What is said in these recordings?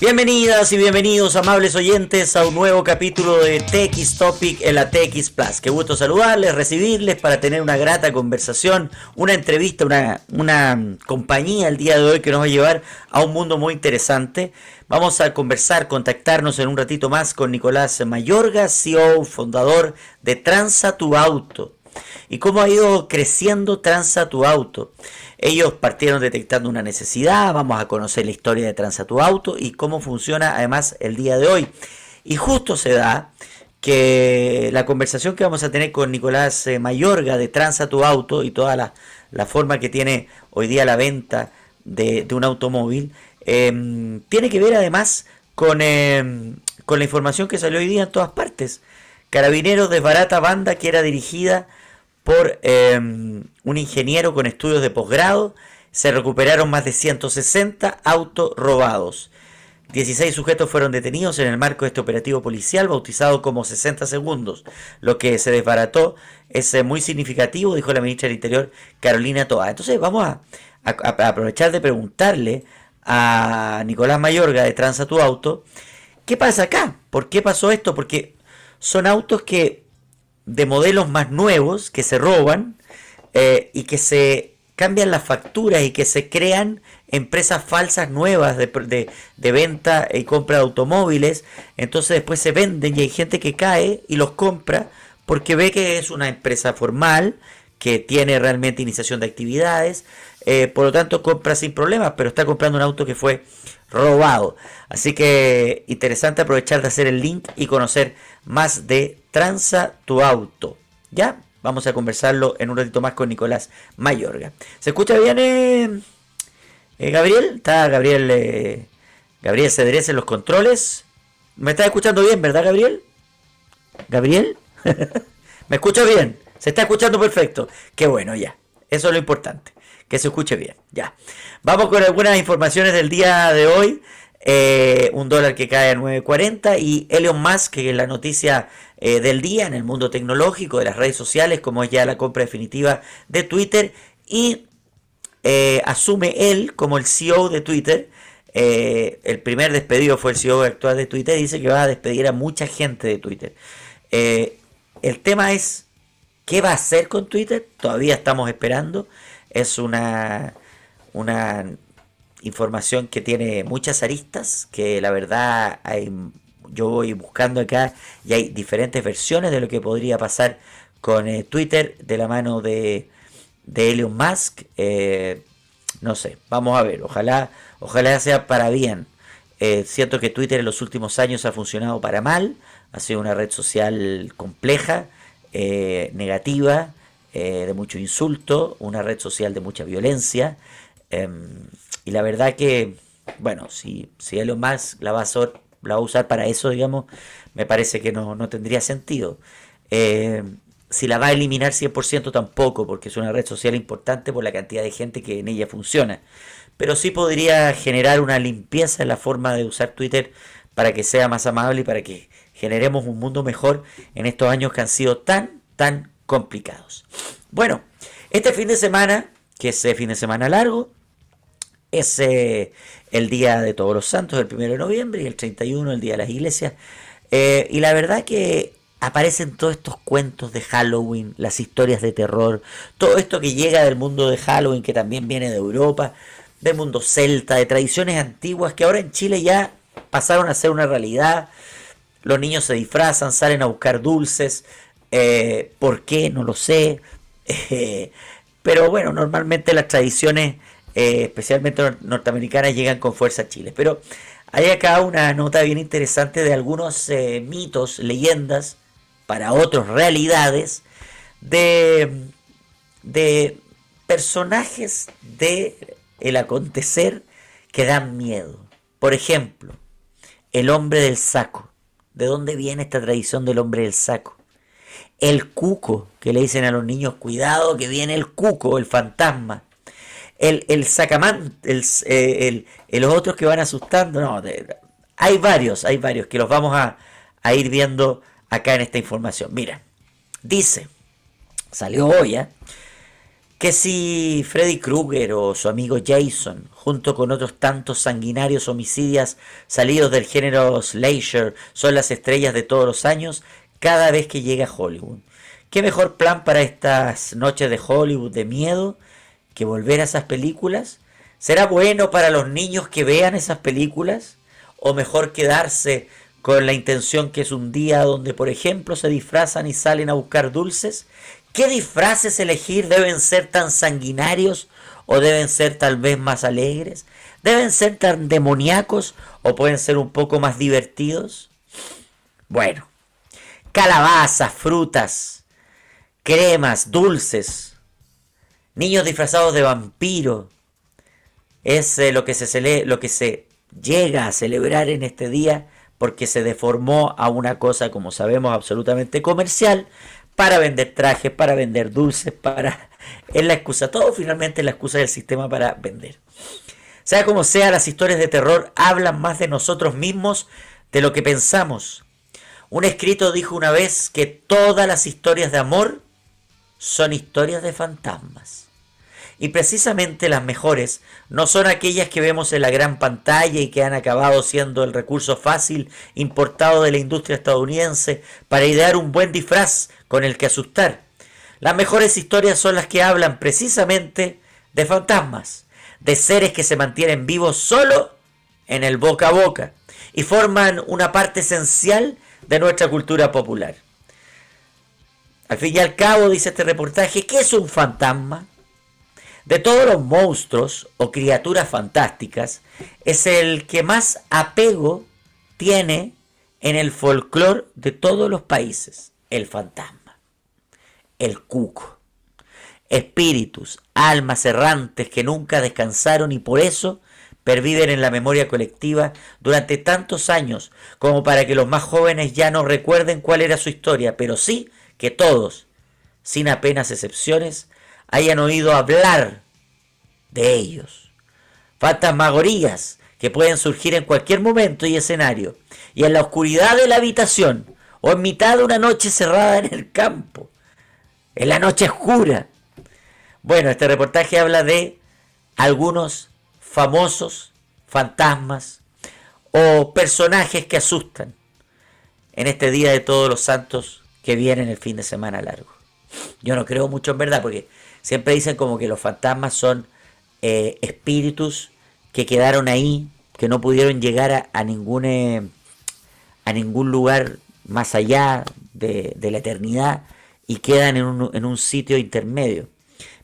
Bienvenidas y bienvenidos, amables oyentes, a un nuevo capítulo de TX Topic en la TX Plus. Qué gusto saludarles, recibirles para tener una grata conversación, una entrevista, una, una compañía el día de hoy que nos va a llevar a un mundo muy interesante. Vamos a conversar, contactarnos en un ratito más con Nicolás Mayorga, CEO, fundador de Transa Tu Auto. Y cómo ha ido creciendo Transa Tu Auto. Ellos partieron detectando una necesidad, vamos a conocer la historia de Transatu Auto y cómo funciona además el día de hoy. Y justo se da que la conversación que vamos a tener con Nicolás eh, Mayorga de Transatu Auto y toda la, forma que tiene hoy día la venta de, un automóvil, em, tiene que ver además con, em, con la información que salió hoy día en todas partes. Carabineros desbarata banda que era dirigida por em, un ingeniero con estudios de posgrado. Se recuperaron más de 160 autos robados. 16 sujetos fueron detenidos en el marco de este operativo policial bautizado como 60 segundos. Lo que se desbarató es eh, muy significativo, dijo la ministra del Interior Carolina Toa. Entonces vamos a, aprovechar de preguntarle a Nicolás Mayorga de Transa Tu Auto, ¿qué pasa acá? ¿Por qué pasó esto? Porque son autos que de modelos más nuevos que se roban eh, y que se cambian las facturas y que se crean empresas falsas nuevas de, de, venta y compra de automóviles. Entonces después se venden y hay gente que cae y los compra porque ve que es una empresa formal, que tiene realmente iniciación de actividades, eh, por lo tanto compra sin problemas, pero está comprando un auto que fue robado. Así que interesante aprovechar de hacer el link y conocer más de Transa tu auto. ¿Ya? Vamos a conversarlo en un ratito más con Nicolás Mayorga. ¿Se escucha bien, eh, eh Gabriel? Está Gabriel, eh, Gabriel Cedrés en los controles. ¿Me está escuchando bien, verdad, Gabriel? ¿Gabriel? ¿Me escucha bien? Se está escuchando perfecto. Qué bueno, ya. Eso es lo importante. Que se escuche bien. Ya. Vamos con algunas informaciones del día de hoy. Eh, un dólar que cae a 9.40 y Elon Musk, que la noticia eh, del día en el mundo tecnológico, de las redes sociales, como es ya la compra definitiva de Twitter, y eh, asume él como el CEO de Twitter. el primer despedido fue el CEO actual de Twitter, dice que va a despedir a mucha gente de Twitter. el tema es, ¿qué va a hacer con Twitter? Todavía estamos esperando. Es una, una información que tiene muchas aristas, que la verdad hay, yo voy buscando acá y hay diferentes versiones de lo que podría pasar con eh, Twitter de la mano de, de Elon Musk. Eh, no sé, vamos a ver, ojalá, ojalá sea para bien. Eh, siento que Twitter en los últimos años ha funcionado para mal, ha sido una red social compleja, negativa, de mucho insulto, una red social de mucha violencia. Em, y la verdad que, bueno, si, si Elon Musk la va, a la va a usar para eso, digamos, me parece que no, tendría sentido. Eh, si la va a eliminar 100% tampoco, porque es una red social importante por la cantidad de gente que en ella funciona. Pero sí podría generar una limpieza en la forma de usar Twitter para que sea más amable y para que generemos un mundo mejor en estos años que han sido tan, tan complicados. Bueno, este fin de semana, que es fin de semana largo, es eh, el Día de Todos los Santos, el 1 de noviembre, y el 31, el Día de las Iglesias. Eh, y la verdad que aparecen todos estos cuentos de Halloween, las historias de terror, todo esto que llega del mundo de Halloween, que también viene de Europa, del mundo celta, de tradiciones antiguas, que ahora en Chile ya pasaron a ser una realidad. Los niños se disfrazan, salen a buscar dulces. Eh, ¿Por qué? No lo sé. pero bueno, normalmente las tradiciones eh, especialmente norteamericanas, llegan con fuerza a Chile. Pero hay acá una nota bien interesante de algunos eh, mitos, leyendas, para otros realidades, de, de personajes de el acontecer que dan miedo. Por ejemplo, el hombre del saco. ¿De dónde viene esta tradición del hombre del saco? El cuco, que le dicen a los niños, cuidado que viene el cuco, el fantasma el, el el, eh, el, los otros que van asustando, no, hay varios, hay varios que los vamos a, ir viendo acá en esta información. Mira, dice, salió hoy, ¿eh? que si Freddy Krueger o su amigo Jason, junto con otros tantos sanguinarios homicidios salidos del género slasher, son las estrellas de todos los años cada vez que llega a Hollywood. ¿Qué mejor plan para estas noches de Hollywood de miedo que volver a esas películas? ¿Será bueno para los niños que vean esas películas? ¿O mejor quedarse con la intención que es un día donde, por ejemplo, se disfrazan y salen a buscar dulces ¿Qué disfraces elegir deben ser tan sanguinarios o deben ser tal vez más alegres? ¿Deben ser tan demoníacos o pueden ser un poco más divertidos? Bueno, calabazas, frutas, cremas, dulces, niños disfrazados de vampiro. Es eh, lo, que se lo que se llega a celebrar en este día porque se deformó a una cosa, como sabemos, absolutamente comercial, para vender trajes, para vender dulces, para... Es la excusa, todo finalmente es la excusa del sistema para vender. Sea como sea, las historias de terror hablan más de nosotros mismos de lo que pensamos. Un escrito dijo una vez que todas las historias de amor son historias de fantasmas. Y precisamente las mejores no son aquellas que vemos en la gran pantalla y que han acabado siendo el recurso fácil importado de la industria estadounidense para idear un buen disfraz con el que asustar. Las mejores historias son las que hablan precisamente de fantasmas, de seres que se mantienen vivos solo en el boca a boca y forman una parte esencial de nuestra cultura popular. Al fin y al cabo, dice este reportaje, ¿qué es un fantasma? De todos los monstruos o criaturas fantásticas, es el que más apego tiene en el folclore de todos los países, el fantasma, el cuco. Espíritus, almas errantes que nunca descansaron y por eso perviven en la memoria colectiva durante tantos años como para que los más jóvenes ya no recuerden cuál era su historia, pero sí que todos, sin apenas excepciones, hayan oído hablar de ellos. Fantasmagorías que pueden surgir en cualquier momento y escenario, y en la oscuridad de la habitación, o en mitad de una noche cerrada en el campo, en la noche oscura. Bueno, este reportaje habla de algunos famosos fantasmas o personajes que asustan en este día de todos los santos que vienen el fin de semana largo. Yo no creo mucho en verdad, porque Siempre dicen como que los fantasmas son eh, espíritus que quedaron ahí, que no pudieron llegar a, ningún, eh, a ningún lugar más allá de, la eternidad y quedan en un, en un sitio intermedio.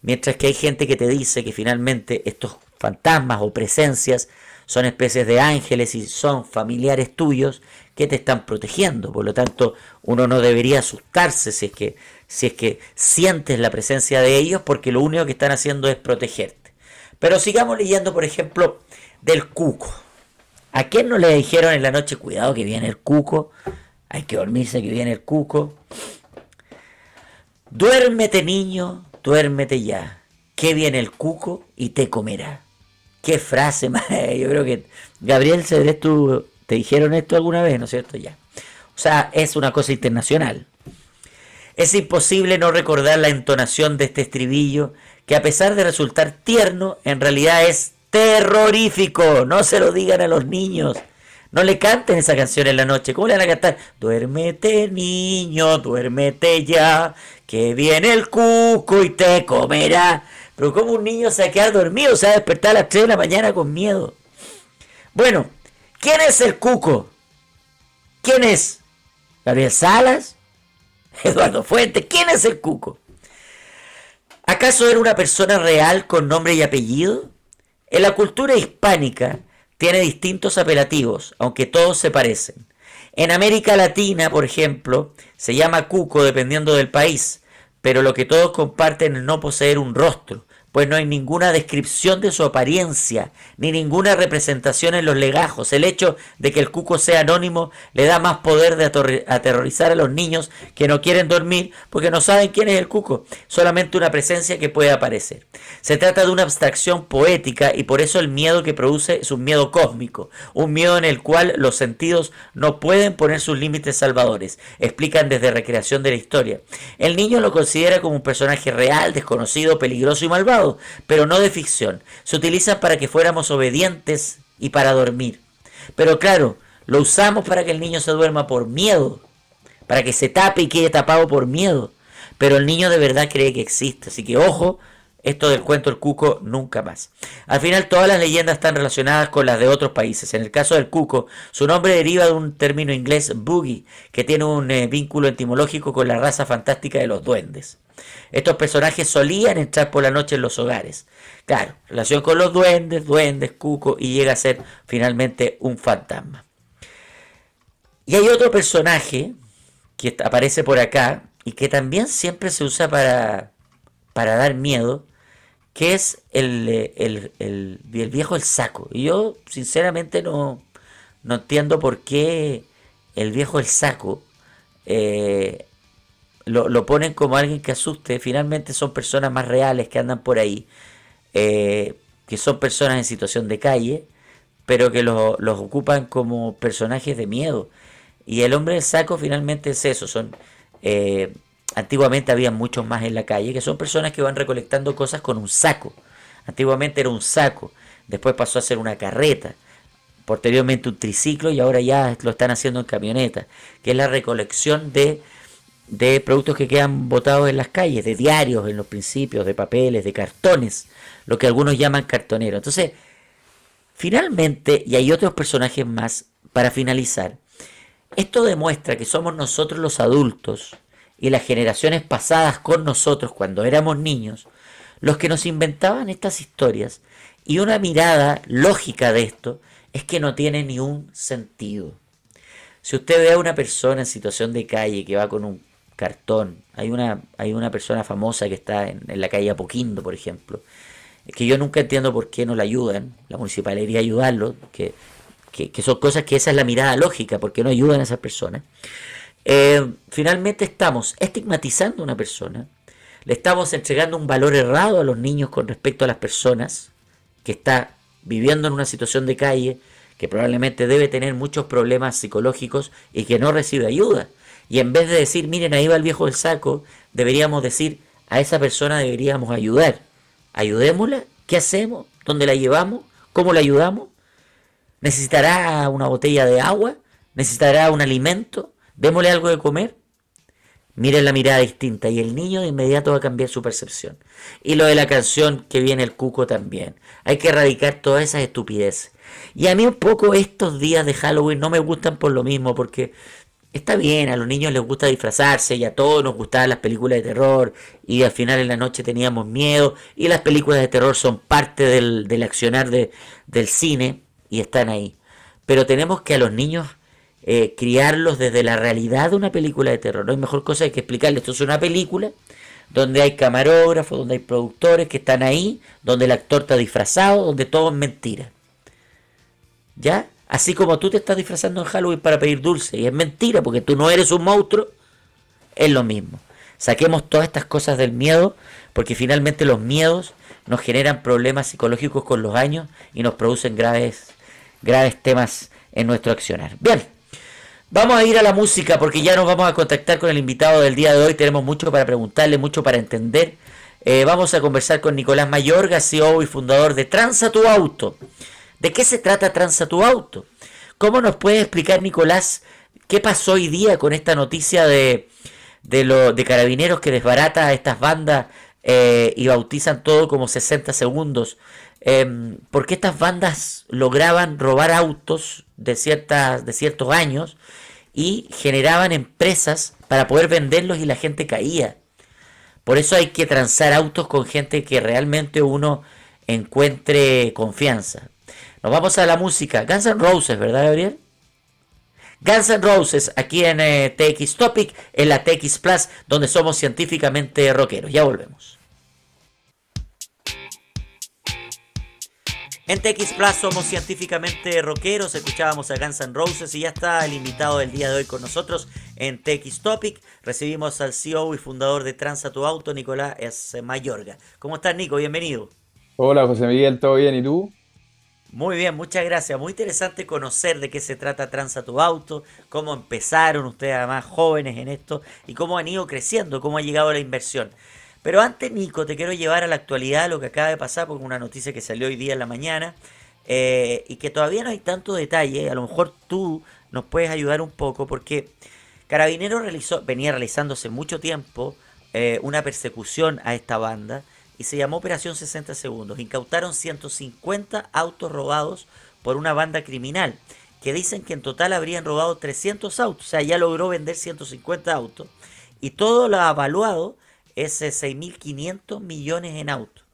Mientras que hay gente que te dice que finalmente estos fantasmas o presencias son especies de ángeles y son familiares tuyos que te están protegiendo. Por lo tanto, uno no debería asustarse si es que si es que sientes la presencia de ellos, porque lo único que están haciendo es protegerte. Pero sigamos leyendo, por ejemplo, del cuco. ¿A quién no le dijeron en la noche, cuidado que viene el cuco? Hay que dormirse que viene el cuco. Duérmete niño, duérmete ya, que viene el cuco y te comerá. Qué frase. Yo creo que Gabriel Cedrés, tú te dijeron esto alguna vez, ¿no es cierto? Ya. O sea, es una cosa internacional. Es imposible no recordar la entonación de este estribillo, que a pesar de resultar tierno, en realidad es terrorífico. No se lo digan a los niños. No le canten esa canción en la noche. ¿Cómo le van a cantar? Duérmete, niño, duérmete ya, que viene el cuco y te comerá. Pero ¿cómo un niño se va a dormido? Se va a despertar a las 3 de la mañana con miedo. Bueno, ¿quién es el cuco? ¿Quién es? ¿Gabriel Salas? Eduardo Fuente, ¿quién es el cuco? ¿Acaso era una persona real con nombre y apellido? En la cultura hispánica tiene distintos apelativos, aunque todos se parecen. En América Latina, por ejemplo, se llama cuco dependiendo del país, pero lo que todos comparten es no poseer un rostro, pues no hay ninguna descripción de su apariencia, ni ninguna representación en los legajos. El hecho de que el cuco sea anónimo le da más poder de aterrorizar a los niños que no quieren dormir porque no saben quién es el cuco, solamente una presencia que puede aparecer. Se trata de una abstracción poética y por eso el miedo que produce es un miedo cósmico, un miedo en el cual los sentidos no pueden poner sus límites salvadores, explican desde recreación de la historia. El niño lo considera como un personaje real, desconocido, peligroso y malvado pero no de ficción. Se utiliza para que fuéramos obedientes y para dormir. Pero claro, lo usamos para que el niño se duerma por miedo, para que se tape y quede tapado por miedo. Pero el niño de verdad cree que existe, así que ojo, esto del cuento del cuco nunca más. Al final todas las leyendas están relacionadas con las de otros países. En el caso del cuco, su nombre deriva de un término inglés boogie, que tiene un eh, vínculo etimológico con la raza fantástica de los duendes. Estos personajes solían entrar por la noche en los hogares. Claro, relación con los duendes, duendes, cuco, y llega a ser finalmente un fantasma. Y hay otro personaje que aparece por acá y que también siempre se usa para, para dar miedo, que es el, el, viejo el saco. Y yo sinceramente no, no entiendo por qué el viejo el saco eh, lo, ponen como alguien que asuste. Finalmente son personas más reales que andan por ahí, eh, que son personas en situación de calle, pero que los, ocupan como personajes de miedo. Y el hombre del saco finalmente es eso, son... Eh, Antiguamente había muchos más en la calle, que son personas que van recolectando cosas con un saco. Antiguamente era un saco, después pasó a ser una carreta, posteriormente un triciclo y ahora ya lo están haciendo en camioneta, que es la recolección de, de productos que quedan botados en las calles, de diarios en los principios, de papeles, de cartones, lo que algunos llaman cartonero. Entonces, finalmente, y hay otros personajes más, para finalizar, esto demuestra que somos nosotros los adultos, y las generaciones pasadas con nosotros cuando éramos niños, los que nos inventaban estas historias. Y una mirada lógica de esto es que no tiene ni un sentido. Si usted ve a una persona en situación de calle que va con un cartón, hay una, hay una persona famosa que está en, la calle Apoquindo, por ejemplo, que yo nunca entiendo por qué no la ayudan, la municipalidad debería ayudarlo, que, que, que son cosas que esa es la mirada lógica, porque no ayudan a esas personas. Eh, finalmente estamos estigmatizando a una persona, le estamos entregando un valor errado a los niños con respecto a las personas que está viviendo en una situación de calle, que probablemente debe tener muchos problemas psicológicos y que no recibe ayuda. Y en vez de decir, miren, ahí va el viejo del saco, deberíamos decir, a esa persona deberíamos ayudar. Ayudémosla, ¿qué hacemos? ¿Dónde la llevamos? ¿Cómo la ayudamos? ¿Necesitará una botella de agua? ¿Necesitará un alimento? démosle algo de comer, miren la mirada distinta y el niño de inmediato va a cambiar su percepción. Y lo de la canción que viene el cuco también. Hay que erradicar todas esas estupideces. Y a mí un poco estos días de Halloween no me gustan por lo mismo, porque está bien, a los niños les gusta disfrazarse y a todos nos gustaban las películas de terror y al final en la noche teníamos miedo y las películas de terror son parte del, del accionar de, del cine y están ahí. Pero tenemos que a los niños eh, criarlos desde la realidad de una película de terror. No hay mejor cosa que explicarles. Esto es una película donde hay camarógrafos, donde hay productores que están ahí, donde el actor está disfrazado, donde todo es mentira. ¿Ya? Así como tú te estás disfrazando en Halloween para pedir dulce y es mentira porque tú no eres un monstruo, es lo mismo. Saquemos todas estas cosas del miedo porque finalmente los miedos nos generan problemas psicológicos con los años y nos producen graves, graves temas en nuestro accionar. Bien, Vamos a ir a la música porque ya nos vamos a contactar con el invitado del día de hoy. Tenemos mucho para preguntarle, mucho para entender. Eh, vamos a conversar con Nicolás Mayorga, CEO y fundador de Transa tu Auto. ¿De qué se trata Transa tu Auto? ¿Cómo nos puede explicar Nicolás qué pasó hoy día con esta noticia de, de, lo, de carabineros que desbarata a estas bandas eh, y bautizan todo como 60 segundos? Eh, ¿Por qué estas bandas lograban robar autos de, ciertas, de ciertos años y generaban empresas para poder venderlos y la gente caía. Por eso hay que transar autos con gente que realmente uno encuentre confianza. Nos vamos a la música. Guns N' Roses, ¿verdad, Gabriel? Guns N' Roses aquí en eh, TX Topic, en la TX Plus, donde somos científicamente rockeros. Ya volvemos. En TX Plus somos científicamente rockeros, escuchábamos a Guns N' Roses y ya está el invitado del día de hoy con nosotros en TX Topic. Recibimos al CEO y fundador de Transa Tu Auto, Nicolás. Mayorga. ¿Cómo estás, Nico? Bienvenido. Hola, José Miguel, ¿todo bien? ¿Y tú? Muy bien, muchas gracias. Muy interesante conocer de qué se trata Transa Tu Auto, cómo empezaron ustedes además jóvenes en esto y cómo han ido creciendo, cómo ha llegado la inversión. Pero antes, Nico, te quiero llevar a la actualidad lo que acaba de pasar, porque una noticia que salió hoy día en la mañana eh, y que todavía no hay tanto detalle. A lo mejor tú nos puedes ayudar un poco, porque Carabinero realizó, venía realizándose mucho tiempo eh, una persecución a esta banda y se llamó Operación 60 Segundos. Incautaron 150 autos robados por una banda criminal que dicen que en total habrían robado 300 autos, o sea, ya logró vender 150 autos y todo lo avaluado es 6.500 millones en autos.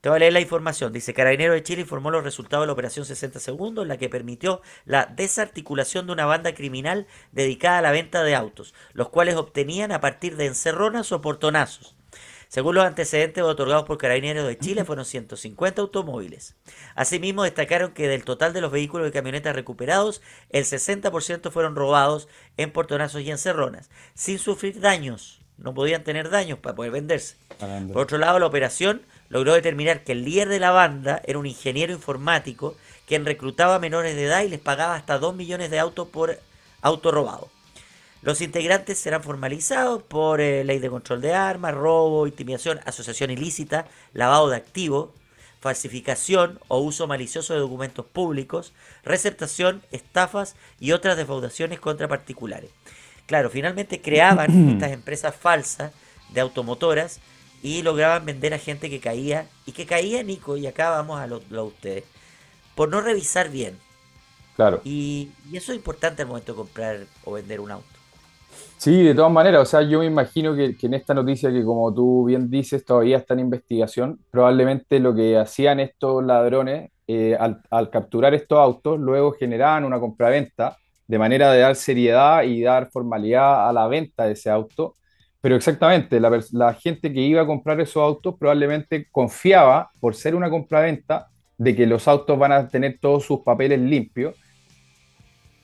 Te voy a leer la información. Dice, Carabinero de Chile informó los resultados de la operación 60 segundos, en la que permitió la desarticulación de una banda criminal dedicada a la venta de autos, los cuales obtenían a partir de encerronas o portonazos. Según los antecedentes otorgados por Carabineros de Chile, fueron 150 automóviles. Asimismo, destacaron que del total de los vehículos y camionetas recuperados, el 60% fueron robados en portonazos y encerronas, sin sufrir daños no podían tener daños para poder venderse. Por otro lado, la operación logró determinar que el líder de la banda era un ingeniero informático quien reclutaba a menores de edad y les pagaba hasta 2 millones de autos por auto robado. Los integrantes serán formalizados por eh, ley de control de armas, robo, intimidación, asociación ilícita, lavado de activos, falsificación o uso malicioso de documentos públicos, receptación, estafas y otras defraudaciones contra particulares. Claro, finalmente creaban estas empresas falsas de automotoras y lograban vender a gente que caía, y que caía, Nico, y acá vamos a lo, de ustedes, por no revisar bien. Claro. Y, eso es importante al momento de comprar o vender un auto. Sí, de todas maneras, o sea, yo me imagino que, en esta noticia que como tú bien dices, todavía está en investigación, probablemente lo que hacían estos ladrones eh, al, capturar estos autos, luego generaban una compraventa de manera de dar seriedad y dar formalidad a la venta de ese auto. Pero exactamente, la, gente que iba a comprar esos autos probablemente confiaba, por ser una compraventa, de que los autos van a tener todos sus papeles limpios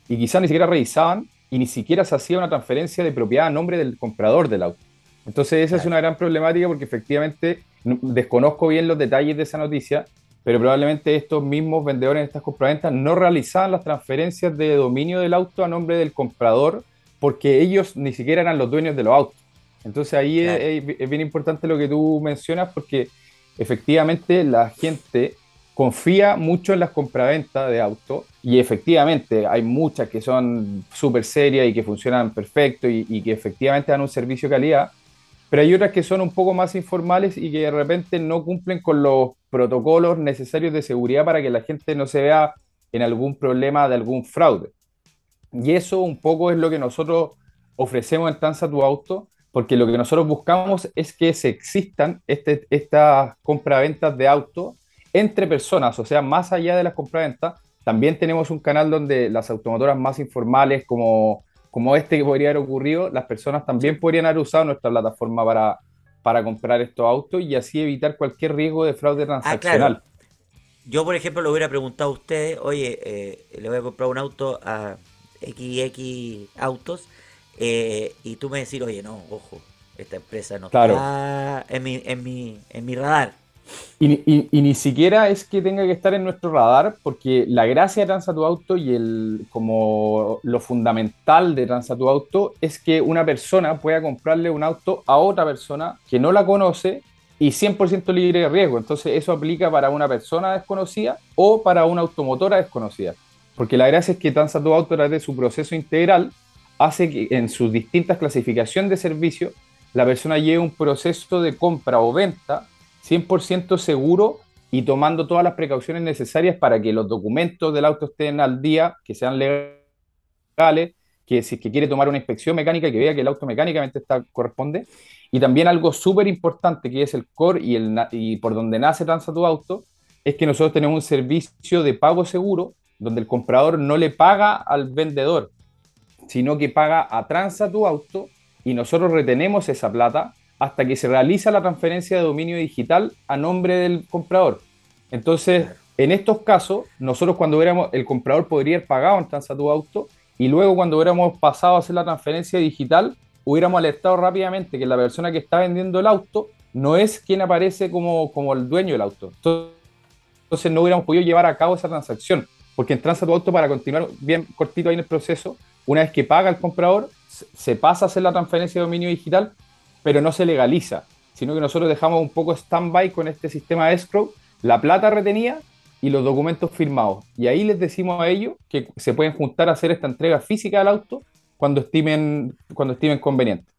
y quizás ni siquiera revisaban y ni siquiera se hacía una transferencia de propiedad a nombre del comprador del auto. Entonces esa es una gran problemática porque efectivamente desconozco bien los detalles de esa noticia, pero probablemente estos mismos vendedores en estas compraventas no realizaban las transferencias de dominio del auto a nombre del comprador porque ellos ni siquiera eran los dueños de los autos. Entonces ahí es, bien importante lo que tú mencionas porque efectivamente la gente confía mucho en las compraventas de autos y efectivamente hay muchas que son súper serias y que funcionan perfecto y, que efectivamente dan un servicio de calidad, pero hay otras que son un poco más informales y que de repente no cumplen con los protocolos necesarios de seguridad para que la gente no se vea en algún problema de algún fraude. Y eso un poco es lo que nosotros ofrecemos en Tanza Tu Auto, porque lo que nosotros buscamos es que se existan este, estas compraventas de auto entre personas, o sea, más allá de las compraventas, también tenemos un canal donde las automotoras más informales como como este que podría haber ocurrido, las personas también podrían haber usado nuestra plataforma para, para comprar estos autos y así evitar cualquier riesgo de fraude ah, transaccional. Yo, por ejemplo, le hubiera preguntado a ustedes, oye, eh, le voy a comprar un auto a XX Autos, eh, y tú me decís, oye, no, ojo, esta empresa no está en mi, en, mi, en mi radar. Y, ni siquiera es que tenga que estar en nuestro radar, porque la gracia de Transa tu Auto y el, como lo fundamental de Transa tu Auto es que una persona pueda comprarle un auto a otra persona que no la conoce y 100% libre de riesgo. Entonces eso aplica para una persona desconocida o para una automotora desconocida. Porque la gracia es que Transa tu Auto, a través de su proceso integral, hace que en sus distintas clasificaciones de servicio, la persona lleve un proceso de compra o venta 100% seguro y tomando todas las precauciones necesarias para que los documentos del auto estén al día, que sean legales, que si es que quiere tomar una inspección mecánica, que vea que el auto mecánicamente está, corresponde. Y también algo súper importante que es el core y, el, y por donde nace Transa tu auto, es que nosotros tenemos un servicio de pago seguro donde el comprador no le paga al vendedor, sino que paga a Transa tu auto y nosotros retenemos esa plata hasta que se realiza la transferencia de dominio digital a nombre del comprador. Entonces, En estos casos, nosotros cuando hubiéramos, el comprador podría haber pagado en Transa tu auto y luego cuando hubiéramos pasado a hacer la transferencia digital, hubiéramos alertado rápidamente que la persona que está vendiendo el auto no es quien aparece como, como el dueño del auto. Entonces no hubiéramos podido llevar a cabo esa transacción, porque en Transa tu auto, para continuar bien cortito ahí en el proceso, una vez que paga el comprador, se pasa a hacer la transferencia de dominio digital, pero no se legaliza, sino que nosotros dejamos un poco stand-by con este sistema de escrow, la plata retenida y los documentos firmados. Y ahí les decimos a ellos que se pueden juntar a hacer esta entrega física del auto cuando estimen, cuando estimen conveniente.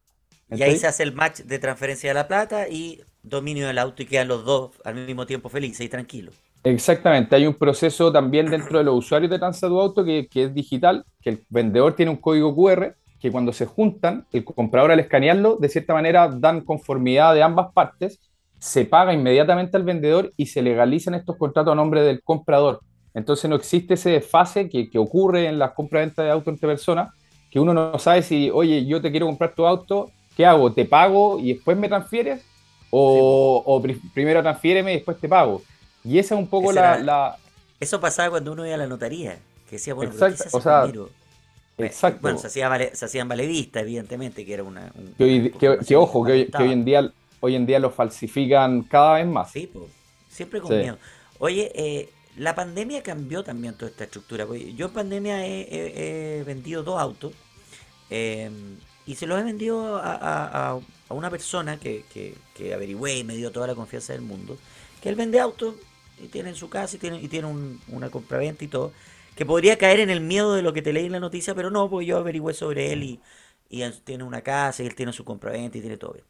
Y ahí se hace el match de transferencia de la plata y dominio del auto y quedan los dos al mismo tiempo felices y tranquilos. Exactamente, hay un proceso también dentro de los usuarios de Transa Auto que, que, es digital, que el vendedor tiene un código QR que cuando se juntan, el comprador al escanearlo, de cierta manera dan conformidad de ambas partes, se paga inmediatamente al vendedor y se legalizan estos contratos a nombre del comprador. Entonces no existe ese desfase que, que ocurre en las compras-venta de auto entre personas, que uno no sabe si, oye, yo te quiero comprar tu auto, ¿qué hago? ¿Te pago y después me transfieres? ¿O, o primero transfiéreme y después te pago? Y esa es un poco la, Eso pasaba cuando uno iba a la notaría, que decía, bueno, Exacto, o sea, Exacto. Bueno, se, hacía se hacían valevistas, evidentemente, que era una... que, ojo, que hoy, en día, hoy en día lo falsifican cada vez más. Sí, siempre con miedo. Oye, eh, la pandemia cambió también toda esta estructura. Yo en pandemia he, vendido dos autos eh, y se los he vendido a, una persona que, que, que averigüé y me dio toda la confianza del mundo, que él vende autos y tiene en su casa y tiene, y tiene un, una compraventa y todo, que podría caer en el miedo de lo que te leí en la noticia, pero no, porque yo averigüé sobre él y, y él tiene una casa y él tiene su compraventa y tiene todo bien.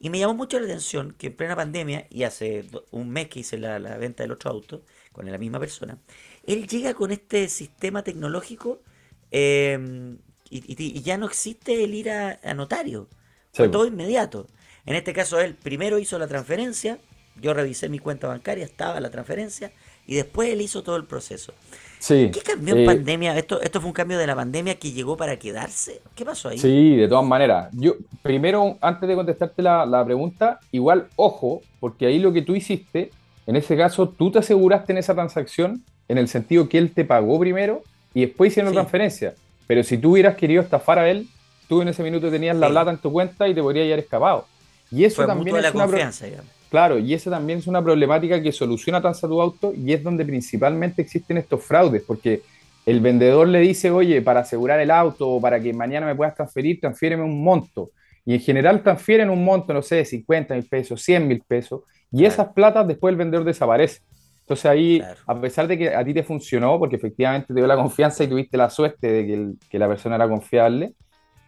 Y me llamó mucho la atención que en plena pandemia, y hace un mes que hice la, venta del otro auto con la misma persona, él llega con este sistema tecnológico em, y, ya no existe el ir a, notario. Fue todo inmediato. En este caso, él primero hizo la transferencia, yo revisé mi cuenta bancaria, estaba la transferencia, y después él hizo todo el proceso. Sí, ¿Qué cambió en eh, pandemia? ¿Esto, ¿Esto fue un cambio de la pandemia que llegó para quedarse? ¿Qué pasó ahí? Sí, de todas maneras. Yo, primero, antes de contestarte la, la, pregunta, igual, ojo, porque ahí lo que tú hiciste, en ese caso, tú te aseguraste en esa transacción, en el sentido que él te pagó primero y después hicieron transferencia. Pero si tú hubieras querido estafar a él, tú en ese minuto tenías la plata en tu cuenta y te podría haber escapado. Y eso también es una confianza, digamos. Claro, y esa también es una problemática que soluciona Transa tu auto y es donde principalmente existen estos fraudes, porque el vendedor le dice, oye, para asegurar el auto o para que mañana me puedas transferir, transfiéreme un monto. Y en general transfieren un monto, no sé, de 50 mil pesos, 100 mil pesos, y esas platas después el vendedor desaparece. Entonces ahí, a pesar de que a ti te funcionó, porque efectivamente te dio la confianza y tuviste la suerte de que, la persona era confiable,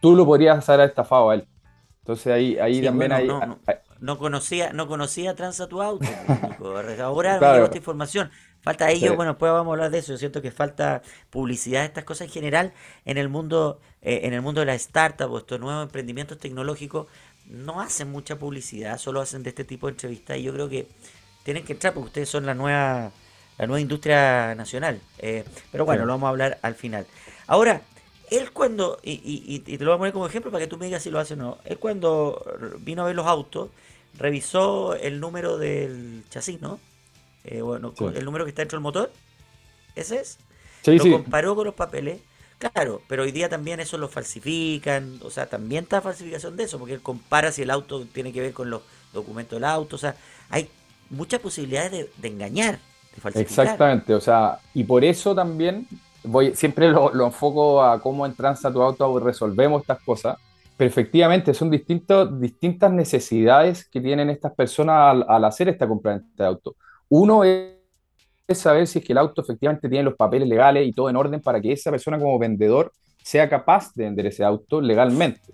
tú lo podrías haber estafado a él. Entonces ahí, ahí también hay, no conocía, no conocía Transa tu auto. Ahora me esta información. Falta ello, bueno, después vamos a hablar de eso. Yo siento que falta publicidad, estas cosas en general, en el mundo, eh, en el mundo de la startup o estos nuevos emprendimientos tecnológicos, no hacen mucha publicidad, solo hacen de este tipo de entrevistas. Y yo creo que tienen que entrar porque ustedes son la nueva, la nueva industria nacional. Eh, pero bueno, lo vamos a hablar al final. Ahora, él cuando, y, y, y, te lo voy a poner como ejemplo para que tú me digas si lo hace o no, él cuando vino a ver los autos, revisó el número del chasis, ¿no? Eh, bueno, el número que está dentro del motor, ese es. Sí, lo comparó con los papeles. Claro, pero hoy día también eso lo falsifican, o sea, también está falsificación de eso, porque él compara si el auto tiene que ver con los documentos del auto, o sea, hay muchas posibilidades de, engañar, de falsificar. Exactamente, o sea, y por eso también voy, siempre lo, lo enfoco a cómo en Transa tu auto resolvemos estas cosas, pero efectivamente son distintos, distintas necesidades que tienen estas personas al, hacer esta compra de auto. Uno es, saber si es que el auto efectivamente tiene los papeles legales y todo en orden para que esa persona como vendedor sea capaz de vender ese auto legalmente.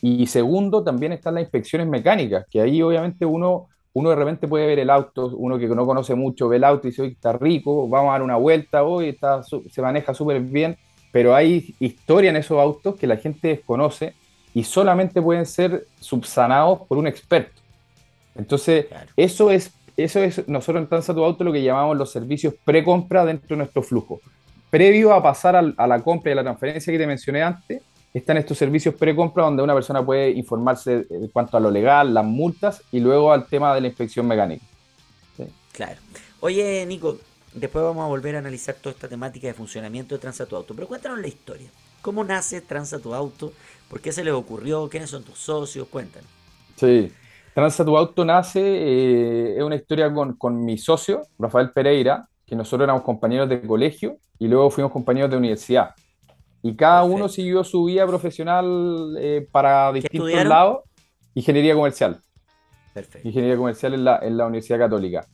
Y segundo, también están las inspecciones mecánicas, que ahí obviamente uno, uno de repente puede ver el auto, uno que no conoce mucho ve el auto y dice, oye, está rico, vamos a dar una vuelta, hoy está, se maneja súper bien, pero hay historia en esos autos que la gente desconoce y solamente pueden ser subsanados por un experto. Entonces, eso es eso es nosotros en Transa tu Auto lo que llamamos los servicios pre-compra dentro de nuestro flujo. Previo a pasar a la compra y a la transferencia que te mencioné antes, están estos servicios pre-compra donde una persona puede informarse en cuanto a lo legal, las multas y luego al tema de la inspección mecánica. Claro. Oye, Nico, después vamos a volver a analizar toda esta temática de funcionamiento de Transa tu Auto. Pero cuéntanos la historia. ¿Cómo nace Transa tu Auto? ¿Por qué se les ocurrió? ¿Quiénes son tus socios? Cuéntanos. Sí, Transa tu Auto nace, eh, es una historia con, con mi socio, Rafael Pereira, que nosotros éramos compañeros de colegio y luego fuimos compañeros de universidad. Y cada uno siguió su vida profesional eh, para distintos lados. Ingeniería comercial. Perfecto. Ingeniería comercial en la, en la Universidad Católica.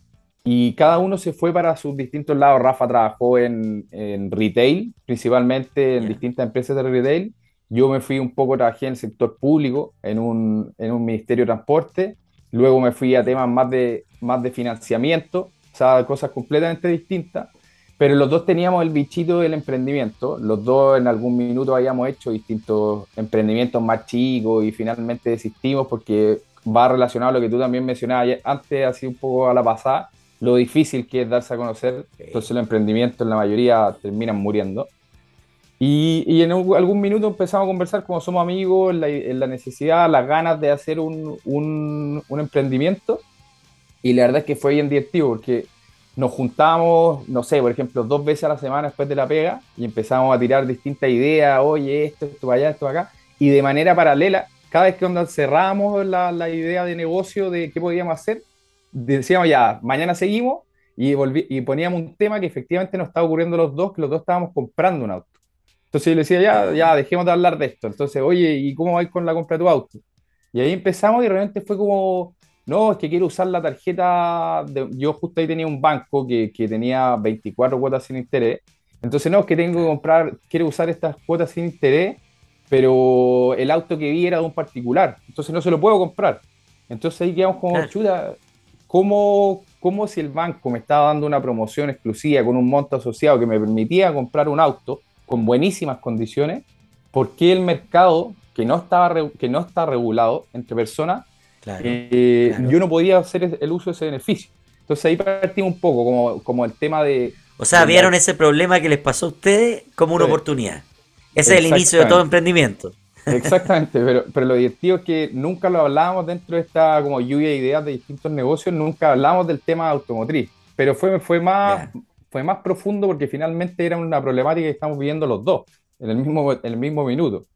Y cada uno se fue para sus distintos lados. Rafa trabajó en, en retail, principalmente en distintas empresas de retail. Yo me fui un poco, trabajé en el sector público, en un, en un ministerio de transporte. Luego me fui a temas más de, más de financiamiento, o sea, cosas completamente distintas. Pero los dos teníamos el bichito del emprendimiento. Los dos en algún minuto habíamos hecho distintos emprendimientos más chicos y finalmente desistimos porque va relacionado a lo que tú también mencionabas antes, así un poco a la pasada, lo difícil que es darse a conocer. Entonces los emprendimientos en la mayoría terminan muriendo. Y, y en algún minuto empezamos a conversar como somos amigos, la, la necesidad, las ganas de hacer un, un, un, emprendimiento. Y la verdad es que fue bien divertido porque nos juntamos, no sé, por ejemplo, dos veces a la semana después de la pega y empezamos a tirar distintas ideas, oye, esto, esto allá, esto acá. Y de manera paralela cada vez que onda cerrábamos la, la, idea de negocio de qué podíamos hacer, decíamos ya, mañana seguimos y, y poníamos un tema que efectivamente nos estaba ocurriendo los dos, que los dos estábamos comprando un auto. Entonces yo le decía, ya, ya, dejemos de hablar de esto. Entonces, oye, ¿y cómo vais con la compra de tu auto? Y ahí empezamos y realmente fue como, no, es que quiero usar la tarjeta, de, yo justo ahí tenía un banco que, que tenía 24 cuotas sin interés. Entonces, no, es que tengo que comprar, quiero usar estas cuotas sin interés pero el auto que vi era de un particular, entonces no se lo puedo comprar. Entonces ahí quedamos como, chuta, ¿cómo, ¿cómo, si el banco me estaba dando una promoción exclusiva con un monto asociado que me permitía comprar un auto con buenísimas condiciones? ¿Por qué el mercado, que no, estaba, que no está regulado entre personas, eh, yo no podía hacer el uso de ese beneficio? Entonces ahí partimos un poco como, como el tema de... O sea, vieron ese problema que les pasó a ustedes como una oportunidad. Ese es el inicio de todo emprendimiento. Exactamente, pero, pero lo divertido es que nunca lo hablábamos dentro de esta como lluvia de ideas de distintos negocios, nunca hablábamos del tema automotriz, pero fue, fue, más, fue más profundo porque finalmente era una problemática que estamos viviendo los dos en el mismo, en el mismo minuto.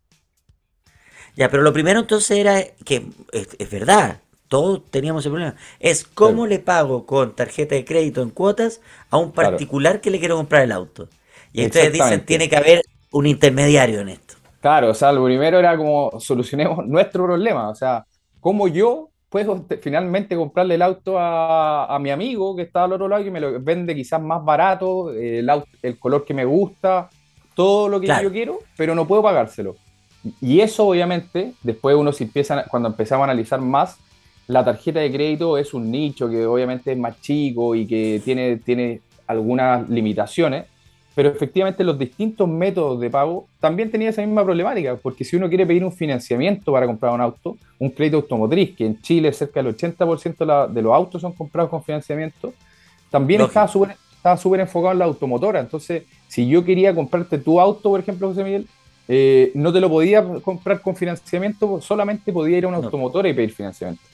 Ya, pero lo primero entonces era que es, verdad, todos teníamos ese problema. Es cómo le pago con tarjeta de crédito en cuotas a un particular que le quiero comprar el auto. Y ustedes dicen, tiene que haber un intermediario en esto. Claro, o sea, lo primero era como solucionemos nuestro problema, o sea, cómo yo puedo finalmente comprarle el auto a, mi amigo que está al otro lado y me lo vende quizás más barato, el, el color que me gusta, todo lo que yo quiero, pero no puedo pagárselo. Y eso obviamente, después uno se empieza, cuando empezamos a analizar más, la tarjeta de crédito es un nicho que obviamente es más chico y que tiene, tiene algunas limitaciones, pero efectivamente los distintos métodos de pago también tenían esa misma problemática, porque si uno quiere pedir un financiamiento para comprar un auto, un crédito automotriz, que en Chile cerca del 80% de los autos son comprados con financiamiento, también estaba súper estaba súper enfocado en la automotora. Entonces, si yo quería comprarte tu auto, por ejemplo, José Miguel, eh, no te lo podía comprar con financiamiento, solamente podía ir a una automotora y pedir financiamiento.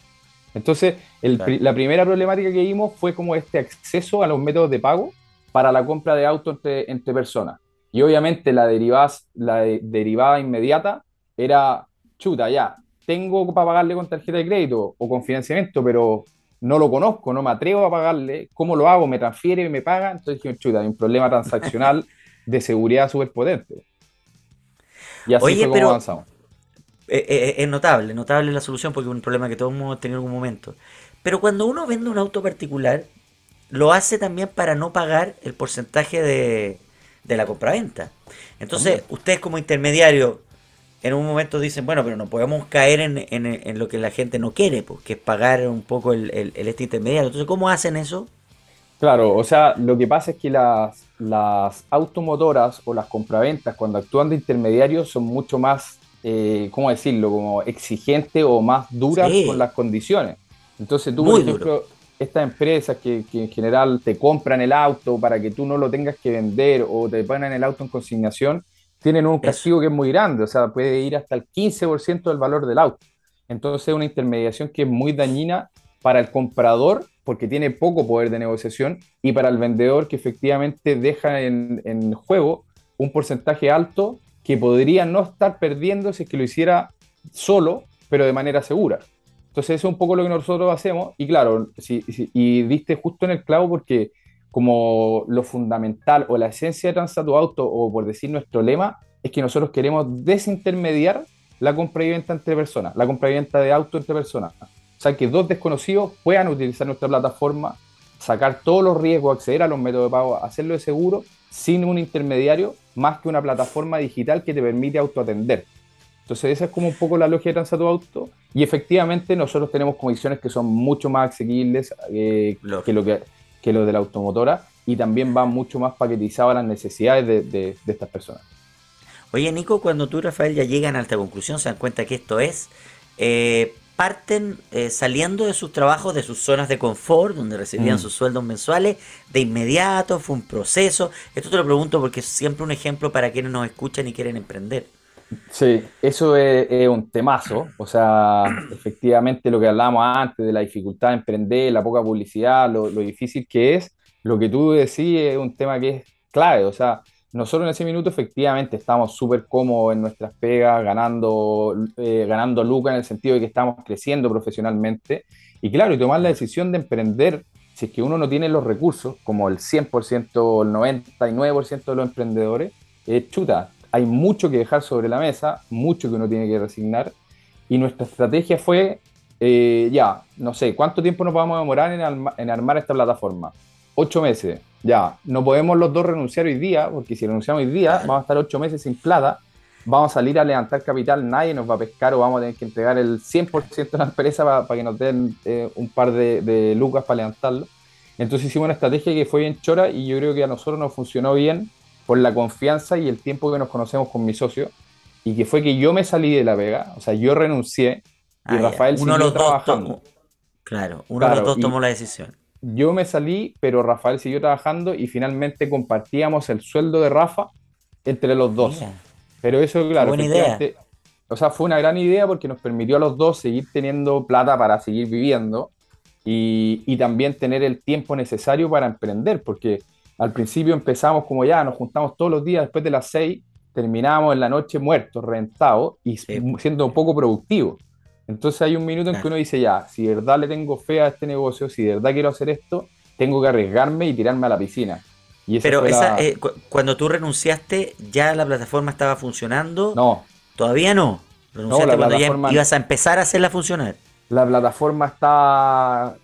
Entonces, la primera problemática que vimos fue como este acceso a los métodos de pago para la compra de auto entre, entre personas. Y obviamente la derivada, la derivada inmediata era, chuta, ya, tengo para pagarle con tarjeta de crédito o con financiamiento, pero no lo conozco, no me atrevo a pagarle, ¿cómo lo hago? ¿Me transfiere y me paga? Entonces dije, chuta, hay un problema transaccional de seguridad súper potente. Y así fue como avanzamos. Eh, eh, es notable, notable la solución porque es un problema que todos hemos tenido en algún momento. Pero cuando uno vende un auto particular, lo hace también para no pagar el porcentaje de, de la compraventa. Entonces, ustedes como intermediario, en un momento dicen, bueno, pero no podemos caer en, en, lo que la gente no quiere, porque pues, es pagar un poco el, el, este intermediario. Entonces, ¿cómo hacen eso? Claro, o sea, lo que pasa es que las, las automotoras o las compraventas, cuando actúan de intermediarios, son mucho más, eh, ¿cómo decirlo?, como exigentes o más duras con las condiciones. Entonces, tú, por ejemplo, estas empresas que, en general te compran el auto para que tú no lo tengas que vender o te ponen el auto en consignación, tienen un castigo que es muy grande, o sea, puede ir hasta el 15% del valor del auto. Entonces es una intermediación que es muy dañina para el comprador, porque tiene poco poder de negociación, y para el vendedor, que efectivamente deja en, en juego un porcentaje alto que podría no estar perdiendo si es que lo hiciera solo, pero de manera segura. Entonces eso es un poco lo que nosotros hacemos y claro, si, y diste justo en el clavo porque como lo fundamental o la esencia de Transatu Auto o por decir nuestro lema es que nosotros queremos desintermediar la compra y venta entre personas, la compra y venta de auto entre personas. O sea, que dos desconocidos puedan utilizar nuestra plataforma, sacar todos los riesgos, acceder a los métodos de pago, hacerlo de seguro, sin un intermediario, más que una plataforma digital que te permite autoatender. Entonces, esa es como un poco la lógica de Transatu Auto. Y efectivamente, nosotros tenemos condiciones que son mucho más asequibles eh, que, lo que, que lo de la automotora y también va mucho más paquetizado a las necesidades de, de estas personas. Oye, Nico, cuando tú y Rafael ya llegan a esta conclusión, se dan cuenta que esto es, eh, parten eh, saliendo de sus trabajos, de sus zonas de confort, donde recibían mm. sus sueldos mensuales, de inmediato, fue un proceso. Esto te lo pregunto porque es siempre un ejemplo para quienes nos escuchan y quieren emprender. Sí, eso es, un temazo. O sea, efectivamente lo que hablábamos antes de la dificultad de emprender, la poca publicidad, lo, lo difícil que es, lo que tú decís es un tema que es clave. O sea, nosotros en ese minuto efectivamente estamos súper cómodos en nuestras pegas, ganando, eh, ganando lucas en el sentido de que estamos creciendo profesionalmente. Y claro, y tomar la decisión de emprender, si es que uno no tiene los recursos, como el 100% o el 99% de los emprendedores, es chuta. Hay mucho que dejar sobre la mesa, mucho que uno tiene que resignar. Y nuestra estrategia fue, eh, ya, no sé, ¿cuánto tiempo nos vamos a demorar en, armar esta plataforma? Ocho meses ya, no podemos los dos renunciar hoy día, porque si renunciamos hoy día, vamos a estar ocho meses sin plata, vamos a salir a levantar capital, nadie nos va a pescar o vamos a tener que entregar el 100% de la empresa para, que nos den eh, un par de, lucas para levantarlo. Entonces hicimos una estrategia que fue bien chora y yo creo que a nosotros nos funcionó bien por la confianza y el tiempo que nos conocemos con mi socio y que fue que yo me salí de la vega, o sea, yo renuncié y ah, Rafael uno siguió trabajando. claro, uno de los dos tomó la decisión yo me salí, pero Rafael siguió trabajando y finalmente compartíamos el sueldo de Rafa entre los dos. Pero eso, claro, buena idea. o sea, fue una gran idea porque nos permitió a los dos seguir teniendo plata para seguir viviendo y, y también tener el tiempo necesario para emprender, porque al principio empezamos como ya, nos juntamos todos los días después de las seis, terminamos en la noche muertos, rentados y siendo un poco productivos. Entonces hay un minuto en que uno dice, ya, si de verdad le tengo fe a este negocio, si de verdad quiero hacer esto, tengo que arriesgarme y tirarme a la piscina. Y Pero esa, eh, cuando tú renunciaste, ¿ya la plataforma estaba funcionando? No. ¿Todavía no? Renunciaste cuando ya ibas a empezar a hacerla funcionar. La plataforma está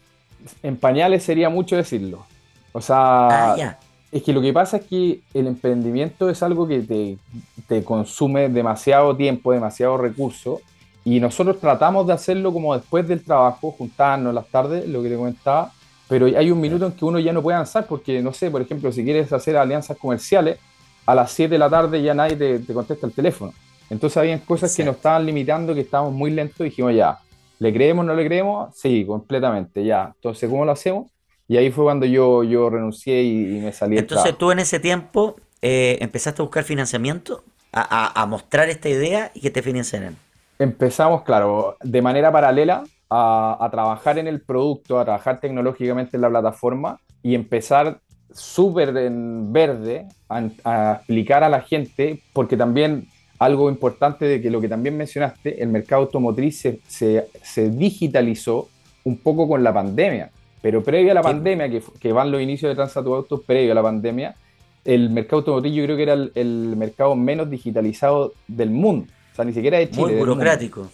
en pañales, sería mucho decirlo. O sea, ah, es que lo que pasa es que el emprendimiento es algo que te, te consume demasiado tiempo, demasiado recurso y nosotros tratamos de hacerlo como después del trabajo, juntarnos las tardes, lo que te comentaba, pero hay un minuto en que uno ya no puede avanzar porque, no sé, por ejemplo, si quieres hacer alianzas comerciales, a las 7 de la tarde ya nadie te, contesta el teléfono. Entonces había cosas que nos estaban limitando, que estábamos muy lentos y dijimos ya, ¿le creemos, no le creemos? Sí, completamente, ya. Entonces, ¿cómo lo hacemos? Y ahí fue cuando yo, yo renuncié y, me salí. Entonces tú en ese tiempo eh, empezaste a buscar financiamiento, a, a, mostrar esta idea y que te financiaran empezamos, claro, de manera paralela a, trabajar en el producto, a trabajar tecnológicamente en la plataforma y empezar súper en verde a, explicar a la gente, porque también algo importante de que lo que también mencionaste, el mercado automotriz se, se, digitalizó un poco con la pandemia, pero previo a la pandemia, que, que, van los inicios de Transatu Autos, previo a la pandemia, el mercado automotriz yo creo que era el mercado menos digitalizado del mundo. O sea, ni siquiera de Chile. Muy burocrático.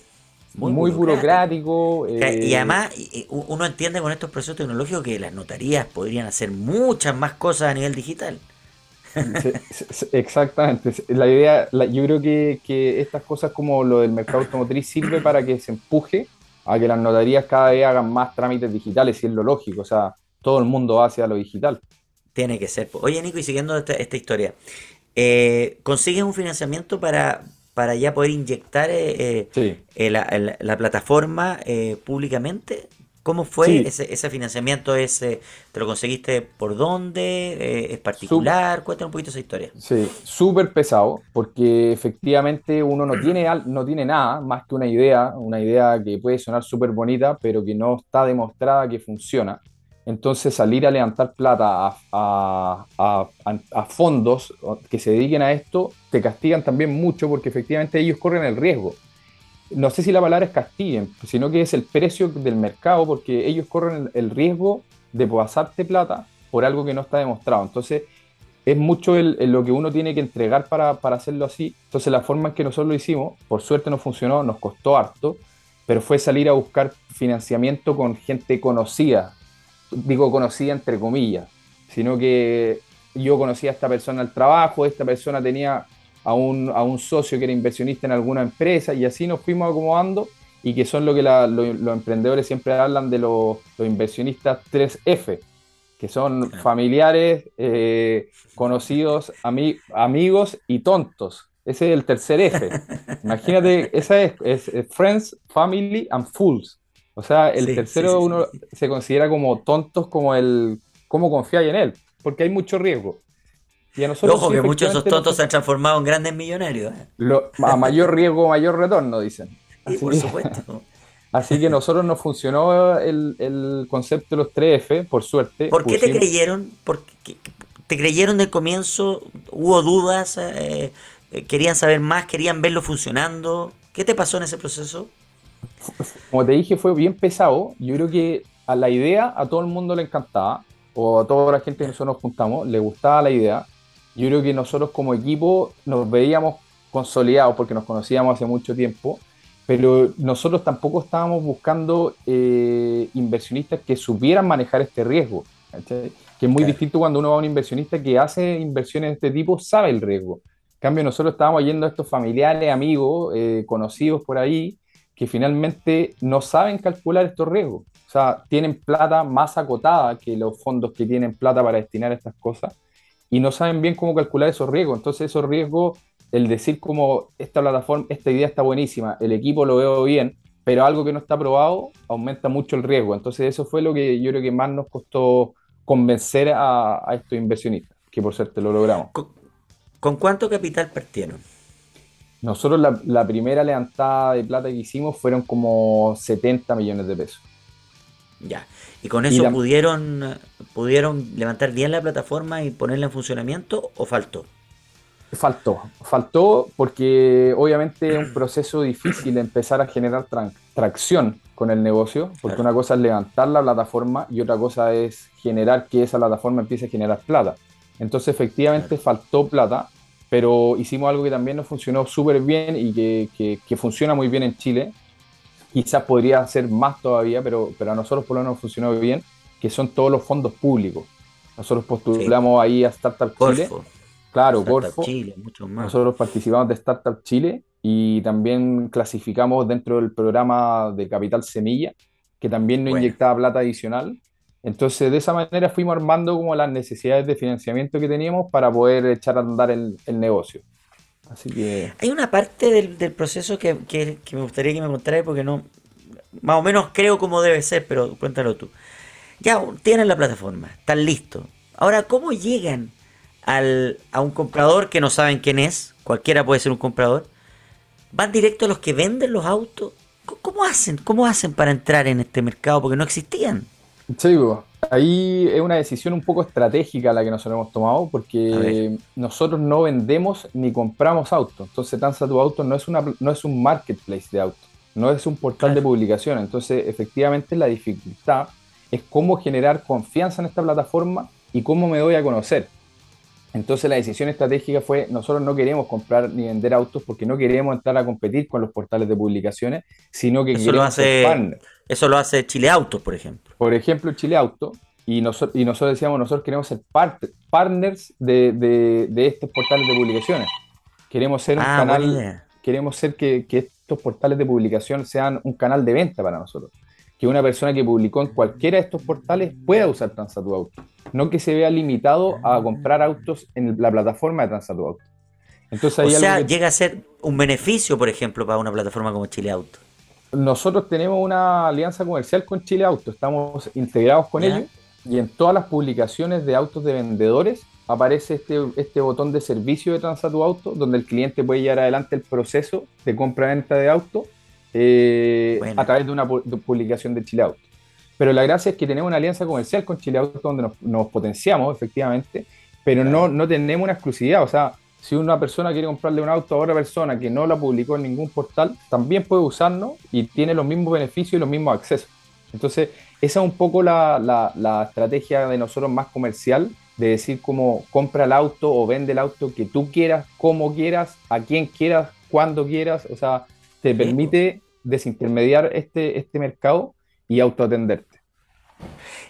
Muy, burocrático. y eh, además, uno entiende con estos procesos tecnológicos que las notarías podrían hacer muchas más cosas a nivel digital. exactamente. La idea, yo creo que, que, estas cosas como lo del mercado automotriz sirve para que se empuje a que las notarías cada vez hagan más trámites digitales, y es lo lógico. O sea, todo el mundo va hacia lo digital. Tiene que ser. Oye, Nico, y siguiendo esta, historia, eh, ¿consigues un financiamiento para, para ya poder inyectar eh, eh, la, plataforma eh, públicamente? ¿Cómo fue ese, ese, financiamiento? Ese, ¿Te lo conseguiste por dónde? Eh, ¿Es particular? Cuéntame un poquito esa historia. Sí, súper pesado, porque efectivamente uno no tiene, no tiene nada más que una idea, una idea que puede sonar súper bonita, pero que no está demostrada que funciona. Entonces salir a levantar plata a, a, a, a, fondos que se dediquen a esto te castigan también mucho porque efectivamente ellos corren el riesgo no sé si la palabra es castiguen, sino que es el precio del mercado, porque ellos corren el, riesgo de pasarte plata por algo que no está demostrado. Entonces, es mucho lo que uno tiene que entregar para, hacerlo así. Entonces, la forma en que nosotros lo hicimos, por suerte no funcionó, nos costó harto, pero fue salir a buscar financiamiento con gente conocida. Digo conocida entre comillas, sino que yo conocía a esta persona al trabajo, esta persona tenía a un, a un socio que era inversionista en alguna empresa y así nos fuimos acomodando y que son lo que los emprendedores siempre hablan de los, inversionistas 3F, que son familiares, eh, conocidos, amigos y tontos. Ese es el tercer F. Imagínate, esa es, Friends, Family and Fools. O sea, el tercero uno se considera como tontos como el cómo confiar en él, porque hay mucho riesgo. Ojo, que muchos de esos tontos se han transformado en grandes millonarios. ¿eh? a mayor riesgo, mayor retorno, dicen. Así, por supuesto. Así que nosotros nos funcionó el, concepto de los 3F, por suerte. ¿Por qué te creyeron? ¿Te creyeron del comienzo? ¿Hubo dudas? Eh, eh, ¿Querían saber más? ¿Querían verlo funcionando? ¿Qué te pasó en ese proceso? Como te dije, fue bien pesado. Yo creo que a la idea a todo el mundo le encantaba, o a toda la gente que nosotros nos juntamos, le gustaba la idea yo creo que nosotros como equipo nos veíamos consolidados porque nos conocíamos hace mucho tiempo, pero nosotros tampoco estábamos buscando eh, inversionistas que supieran manejar este riesgo, que es muy distinto cuando uno va a un inversionista que hace inversiones de este tipo, sabe el riesgo. En cambio, nosotros estábamos yendo a estos familiares, amigos, eh, conocidos por ahí, que finalmente no saben calcular estos riesgos. O sea, tienen plata más acotada que los fondos que tienen plata para destinar a estas cosas y no saben bien cómo calcular esos riesgos. Entonces esos riesgos, el decir como esta plataforma, esta idea está buenísima, el equipo lo veo bien, pero algo que no está probado aumenta mucho el riesgo. Entonces eso fue lo que yo creo que más nos costó convencer a, estos inversionistas, que por suerte lo logramos. ¿Con, cuánto capital partieron? Nosotros la, la, primera levantada de plata que hicimos fueron como 70 millones de pesos. Ya. ¿Y con eso pudieron, pudieron levantar bien la plataforma y ponerla en funcionamiento o faltó? Faltó, faltó porque obviamente es un proceso difícil empezar a generar tracción con el negocio, porque una cosa es levantar la plataforma y otra cosa es generar que esa plataforma empiece a generar plata. Entonces efectivamente faltó plata, pero hicimos algo que también nos funcionó súper bien y que, que funciona muy bien en Chile, quizás podría ser más todavía, pero, pero a nosotros por lo menos funcionó bien, que son todos los fondos públicos. Nosotros postulamos ahí a Startup Chile. Claro, Corfo. Chile, mucho más. Nosotros participamos de Startup Chile y también clasificamos dentro del programa de Capital Semilla, que también nos inyectaba plata adicional. Entonces, de esa manera fuimos armando como las necesidades de financiamiento que teníamos para poder echar a andar el, el negocio. Hay una parte del, proceso que, me gustaría que me contaras porque no... Más o menos creo cómo debe ser, pero cuéntalo tú. Ya tienen la plataforma, están listos. Ahora, ¿cómo llegan al, a un comprador que no saben quién es? Cualquiera puede ser un comprador. ¿Van directo a los que venden los autos? ¿Cómo hacen? ¿Cómo hacen para entrar en este mercado? Porque no existían. Sí, ahí es una decisión un poco estratégica la que nosotros hemos tomado, porque nosotros no vendemos ni compramos autos. Entonces, Tanza tu Auto no es, una, no es un marketplace de autos, no es un portal de publicación. Entonces, efectivamente, la dificultad es cómo generar confianza en esta plataforma y cómo me doy a conocer. Entonces la decisión estratégica fue, nosotros no queremos comprar ni vender autos porque no queremos entrar a competir con los portales de publicaciones, sino que queremos hace, Eso lo hace Chile Autos, por ejemplo. Por ejemplo, Chile Auto. Y, nosotros, y nosotros decíamos, nosotros queremos ser partners de, estos portales de publicaciones. Queremos ser un ah, canal, queremos ser que, que estos portales de publicación sean un canal de venta para nosotros que una persona que publicó en cualquiera de estos portales pueda usar Transatu Auto, no que se vea limitado a comprar autos en la plataforma de Transatu Auto. Entonces, o sea, llega a ser un beneficio, por ejemplo, para una plataforma como Chile Auto. Nosotros tenemos una alianza comercial con Chile Auto, estamos integrados con ellos y en todas las publicaciones de autos de vendedores aparece este, este botón de servicio de Transatu Auto, donde el cliente puede llevar adelante el proceso de compra-venta de auto eh, a través de una publicación de Chile Auto. Pero la gracia es que tenemos una alianza comercial con Chile Auto donde nos, potenciamos, efectivamente, pero no, no tenemos una exclusividad. O sea, si una persona quiere comprarle un auto a otra persona que no la publicó en ningún portal, también puede usarlo y tiene los mismos beneficios y los mismos accesos. Entonces, esa es un poco la, la, estrategia de nosotros más comercial, de decir cómo compra el auto o vende el auto que tú quieras, como quieras, a quien quieras, cuando quieras. O sea, te permite desintermediar este, este mercado y autoatenderte.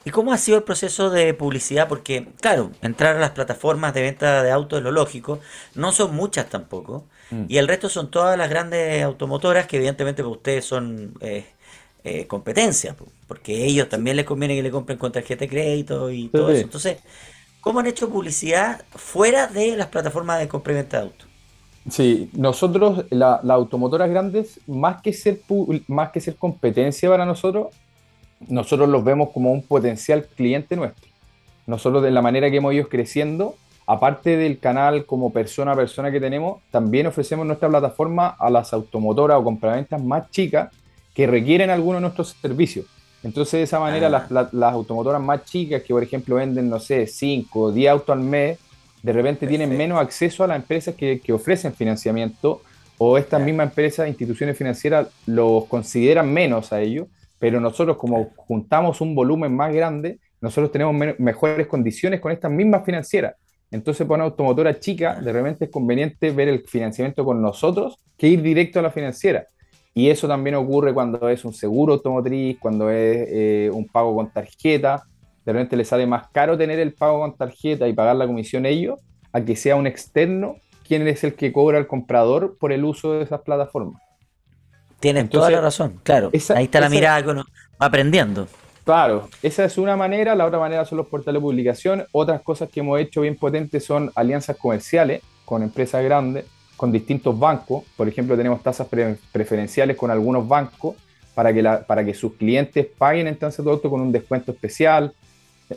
¿Y cómo ha sido el proceso de publicidad? Porque, claro, entrar a las plataformas de venta de autos es lo lógico, no son muchas tampoco, mm. y el resto son todas las grandes automotoras que evidentemente para ustedes son eh, eh, competencia, porque ellos también les conviene que le compren con tarjeta de crédito y todo eso. Entonces, ¿cómo han hecho publicidad fuera de las plataformas de compra y venta de autos? Sí, nosotros, las automotoras grandes, más que, ser, más que ser competencia para nosotros, nosotros los vemos como un potencial cliente nuestro. Nosotros de la manera que hemos ido creciendo, aparte del canal como persona a persona que tenemos, también ofrecemos nuestra plataforma a las automotoras o compraventas más chicas que requieren alguno de nuestros servicios. Entonces, de esa manera, ah. las, automotoras más chicas que, por ejemplo, venden, no sé, 5 o 10 autos al mes, de repente tienen menos acceso a las empresas que, ofrecen financiamiento o estas mismas empresas, instituciones financieras, los consideran menos a ellos pero nosotros como juntamos un volumen más grande, nosotros tenemos mejores condiciones con estas mismas financieras. Entonces, para una automotora chica, de repente es conveniente ver el financiamiento con nosotros que ir directo a la financiera. Y eso también ocurre cuando es un seguro automotriz, cuando es eh, un pago con tarjeta. De repente le sale más caro tener el pago con tarjeta y pagar la comisión ellos, a que sea un externo quien es el que cobra al comprador por el uso de esas plataformas. Tienen toda la razón, claro. ahí está la mirada que uno va aprendiendo. Claro, esa es una manera, la otra manera son los portales de publicación. Otras cosas que hemos hecho bien potentes son alianzas comerciales con empresas grandes, con distintos bancos. Por ejemplo, tenemos tasas preferenciales con algunos bancos para que, la, para que sus clientes paguen en Transato con un descuento especial.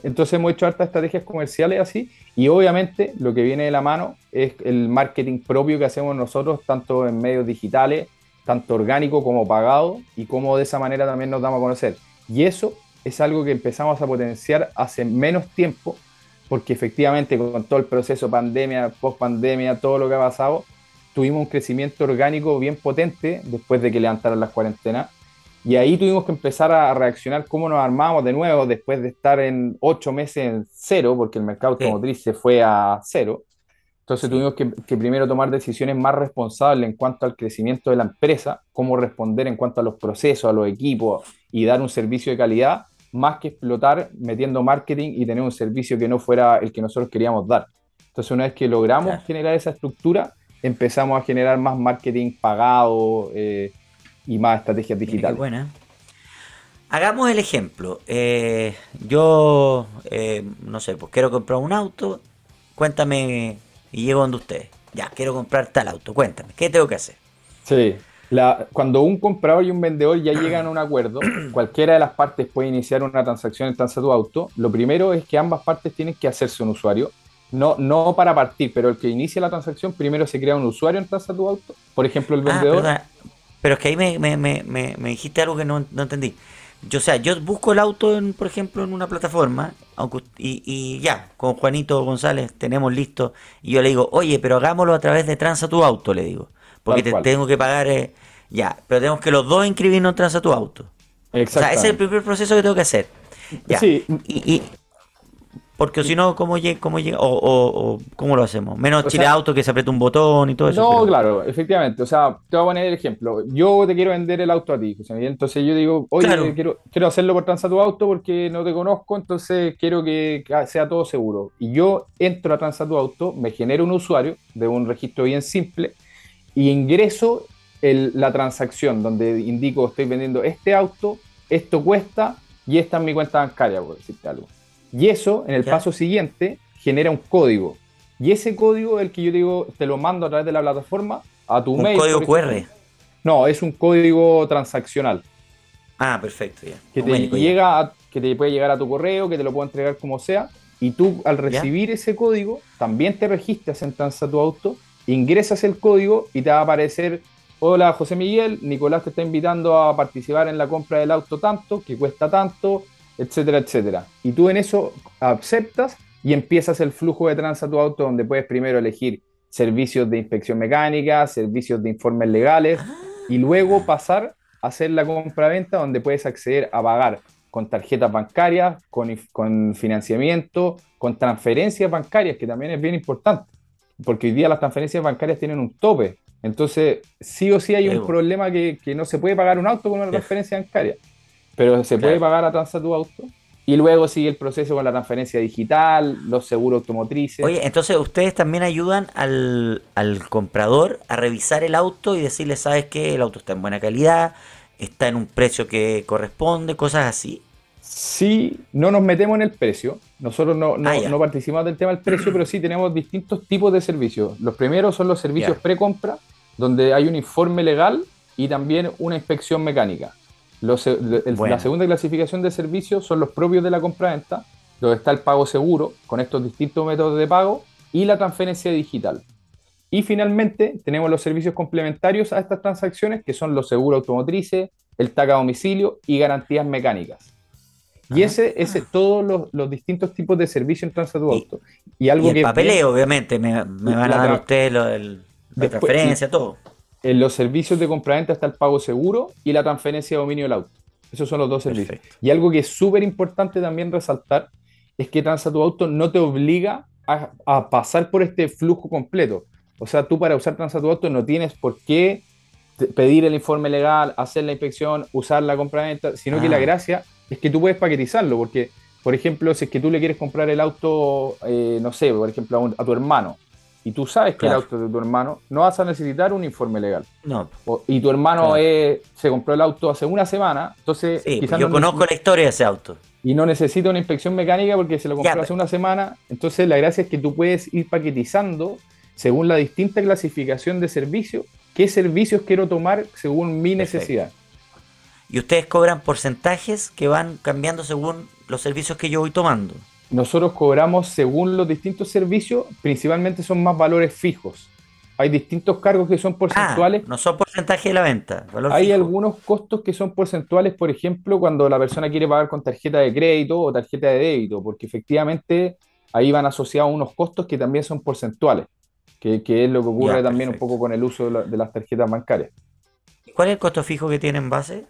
Entonces hemos hecho hartas estrategias comerciales así y obviamente lo que viene de la mano es el marketing propio que hacemos nosotros, tanto en medios digitales tanto orgánico como pagado, y cómo de esa manera también nos damos a conocer. Y eso es algo que empezamos a potenciar hace menos tiempo, porque efectivamente con todo el proceso pandemia, post pandemia, todo lo que ha pasado, tuvimos un crecimiento orgánico bien potente después de que levantaron las cuarentenas. Y ahí tuvimos que empezar a reaccionar cómo nos armamos de nuevo después de estar en ocho meses en cero, porque el mercado automotriz se fue a cero. Entonces tuvimos que, primero tomar decisiones más responsables en cuanto al crecimiento de la empresa, cómo responder en cuanto a los procesos, a los equipos y dar un servicio de calidad, más que explotar metiendo marketing y tener un servicio que no fuera el que nosotros queríamos dar. Entonces una vez que logramos generar esa estructura, empezamos a generar más marketing pagado eh, y más estrategias digitales. buena. Hagamos el ejemplo. Eh, yo, eh, no sé, pues quiero comprar un auto. Cuéntame y llego donde ustedes. Ya, quiero comprar tal auto, cuéntame, ¿qué tengo que hacer? Sí, la, cuando un comprador y un vendedor ya llegan a un acuerdo, cualquiera de las partes puede iniciar una transacción en tu Auto. Lo primero es que ambas partes tienen que hacerse un usuario. No, no para partir, pero el que inicia la transacción primero se crea un usuario en tu Auto. Por ejemplo, el ah, vendedor. pero es que ahí me, me, me, me, dijiste algo que no, no entendí. Yo, o sea, yo busco el auto, en, por ejemplo, en una plataforma, y, ya, con Juanito González tenemos listo, y yo le digo, oye, pero hagámoslo a través de Transa tu auto, le digo, porque te tengo que pagar, eh, ya, pero tenemos que los dos inscribirnos en Transa tu auto. Exacto. O sea, ese es el primer proceso que tengo que hacer. Ya. Sí. y, porque si no, ¿cómo llega? Cómo, llega, o, ¿Cómo lo hacemos? Menos Chile Auto que se aprieta un botón y todo eso. No, claro, efectivamente. O sea, te voy a poner el ejemplo. Yo te quiero vender el auto a ti, Entonces yo digo, oye, quiero, quiero hacerlo por Transa tu auto porque no te conozco, entonces quiero que sea todo seguro. Y yo entro a Transa tu auto, me genero un usuario de un registro bien simple y ingreso la transacción donde indico estoy vendiendo este auto, esto cuesta y esta es mi cuenta bancaria, por decirte algo. Y eso, en el paso siguiente, genera un código. Y ese código es el que yo digo, te lo mando a través de la plataforma a tu un mail. Código QR. No, es un código transaccional. Ah, perfecto, ya. Que te, llega que te puede llegar a tu correo, que te lo puedo entregar como sea, y tú al recibir ese código también te registras en Transa tu auto, ingresas el código y te va a aparecer, hola José Miguel, Nicolás te está invitando a participar en la compra del auto tanto, que cuesta tanto, etcétera, etcétera. Y tú en eso aceptas y empiezas el flujo de Transa tu auto donde puedes primero elegir servicios de inspección mecánica, servicios de informes legales y luego pasar a hacer la compra-venta donde puedes acceder a pagar con tarjetas bancarias, con, con financiamiento, con transferencias bancarias, que también es bien importante, porque hoy día las transferencias bancarias tienen un tope. Entonces, sí o sí hay un problema que, que, no se puede pagar un auto con una transferencia bancaria, pero se puede pagar a Transa tu auto y luego sigue el proceso con la transferencia digital, los seguros automotrices. Oye, entonces ustedes también ayudan al, comprador a revisar el auto y decirle, ¿sabes qué? El auto está en buena calidad, está en un precio que corresponde, cosas así. Sí, no nos metemos en el precio. Nosotros no, no, ah, participamos del tema del precio, pero sí tenemos distintos tipos de servicios. Los primeros son los servicios pre-compra, donde hay un informe legal y también una inspección mecánica. La segunda clasificación de servicios son los propios de la compra-venta, donde está el pago seguro con estos distintos métodos de pago y la transferencia digital. Y finalmente tenemos los servicios complementarios a estas transacciones, que son los seguros automotrices, el TAC a domicilio y garantías mecánicas. Y ese, ese todos los, distintos tipos de servicios en Transatu Y, algo el papeleo, obviamente, me, van a dar ustedes la transferencia, todo en los servicios de compraventa está el pago seguro y la transferencia de dominio del auto. Esos son los dos servicios. Y algo que es súper importante también resaltar es que Transa tu auto no te obliga a, pasar por este flujo completo. O sea, tú para usar Transa tu auto no tienes por qué pedir el informe legal, hacer la inspección, usar la compraventa, sino que la ah. gracia es que tú puedes paquetizarlo, porque, por ejemplo, si es que tú le quieres comprar el auto, eh, no sé, por ejemplo, a tu hermano, y tú sabes que el auto de tu hermano, no vas a necesitar un informe legal. No. y tu hermano se compró el auto hace una semana, entonces quizás yo conozco la historia de ese auto. Y no necesita una inspección mecánica porque se lo compró hace una semana. Entonces la gracia es que tú puedes ir paquetizando según la distinta clasificación de servicio, qué servicios quiero tomar según mi necesidad. Y ustedes cobran porcentajes que van cambiando según los servicios que yo voy tomando nosotros cobramos según los distintos servicios, principalmente son más valores fijos. Hay distintos cargos que son porcentuales. Ah, no son porcentaje de la venta. Hay algunos costos que son porcentuales, por ejemplo, cuando la persona quiere pagar con tarjeta de crédito o tarjeta de débito, porque efectivamente ahí van asociados unos costos que también son porcentuales, que, es lo que ocurre también un poco con el uso de, de las tarjetas bancarias. ¿Cuál es el costo fijo que tiene en base?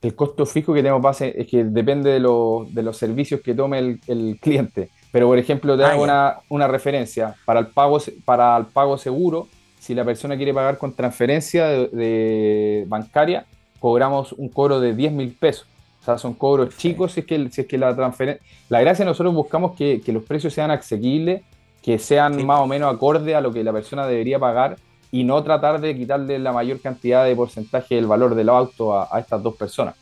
El costo fijo que tenemos base es que depende de, los servicios que tome el, cliente. Pero, por ejemplo, te hago ah, una, referencia. Para el, pago, para el pago seguro, si la persona quiere pagar con transferencia de, bancaria, cobramos un cobro de 10 mil pesos. O sea, son cobros chicos si es que, si es que la transferencia... La gracia nosotros buscamos que, los precios sean asequibles, que sean más o menos acorde a lo que la persona debería pagar y no tratar de quitarle la mayor cantidad de porcentaje del valor del auto a, estas dos personas.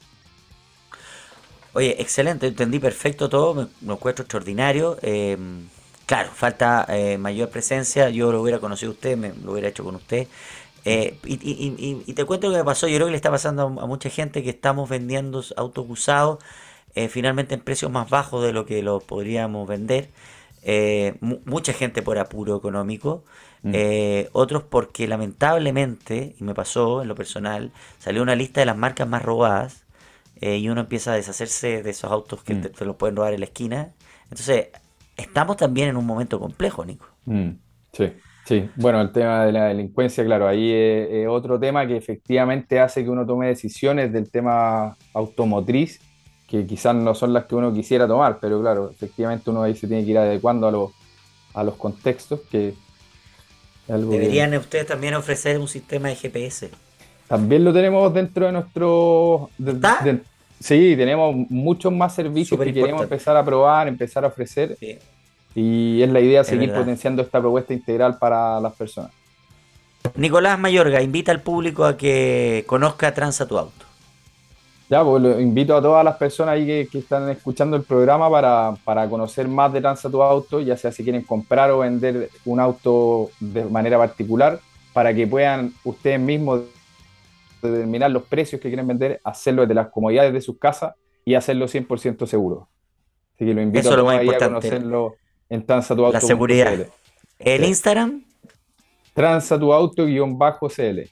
Oye, excelente, entendí perfecto todo, me, lo encuentro extraordinario. Eh, claro, falta eh, mayor presencia, yo lo hubiera conocido a usted, me lo hubiera hecho con usted. Eh, y, te cuento lo que me pasó, yo creo que le está pasando a, mucha gente que estamos vendiendo autos usados finalmente en precios más bajos de lo que lo podríamos vender. mucha gente por apuro económico. Mm. Eh, otros porque lamentablemente, y me pasó en lo personal, salió una lista de las marcas más robadas eh, y uno empieza a deshacerse de esos autos que mm. te, los pueden robar en la esquina. Entonces, estamos también en un momento complejo, Nico. Mm. Sí, sí. Bueno, el tema de la delincuencia, claro, ahí es, otro tema que efectivamente hace que uno tome decisiones del tema automotriz que quizás no son las que uno quisiera tomar, pero claro, efectivamente uno ahí se tiene que ir adecuando a los, a los contextos que Deberían ustedes también ofrecer un sistema de GPS. También lo tenemos dentro de nuestro... sí, tenemos muchos más servicios que queremos empezar a probar, empezar a ofrecer. Y es la idea seguir potenciando esta propuesta integral para las personas. Nicolás Mayorga invita al público a que conozca Transa tu auto. Ya, pues invito a todas las personas ahí que, están escuchando el programa para, conocer más de Transa tu auto, ya sea si quieren comprar o vender un auto de manera particular, para que puedan ustedes mismos determinar los precios que quieren vender, hacerlo desde las comodidades de sus casas y hacerlo 100% seguro. Así que lo invito a todos a conocerlo en transatuauto. La seguridad. ¿El Instagram? Transatuauto-cl.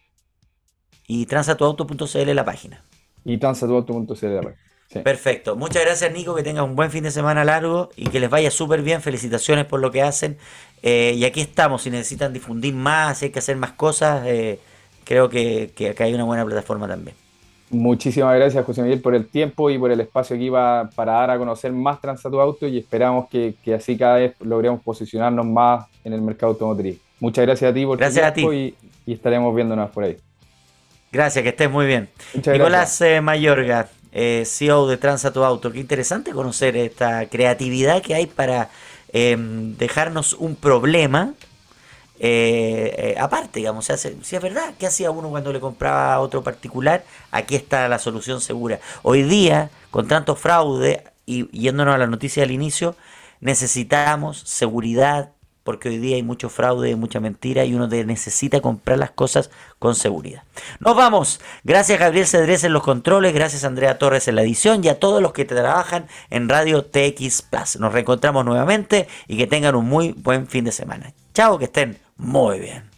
Y transatuauto.cl la página. Y la página. Perfecto. Muchas gracias, Nico. Que tengan un buen fin de semana largo y que les vaya súper bien. Felicitaciones por lo que hacen. Eh, y aquí estamos. Si necesitan difundir más, si hay que hacer más cosas, eh, creo que, acá hay una buena plataforma también. Muchísimas gracias, José Miguel, por el tiempo y por el espacio que iba para dar a conocer más Transatu Auto y esperamos que, así cada vez logremos posicionarnos más en el mercado automotriz. Muchas gracias a ti por gracias tu tiempo Y, estaremos viéndonos por ahí. Gracias, que estés muy bien. Nicolás eh, Mayorga, eh, CEO de Transatu Auto. Qué interesante conocer esta creatividad que hay para em, dejarnos un problema. Eh, eh, aparte, digamos, si es verdad, ¿qué hacía uno cuando le compraba a otro particular? Aquí está la solución segura. Hoy día, con tanto fraude, y yéndonos a la noticia del inicio, necesitamos seguridad, porque hoy día hay mucho fraude, mucha mentira y uno necesita comprar las cosas con seguridad. Nos vamos. Gracias Gabriel Cedrés en los controles, gracias Andrea Torres en la edición y a todos los que trabajan en Radio TX Plus. Nos reencontramos nuevamente y que tengan un muy buen fin de semana. Chao, que estén muy bien.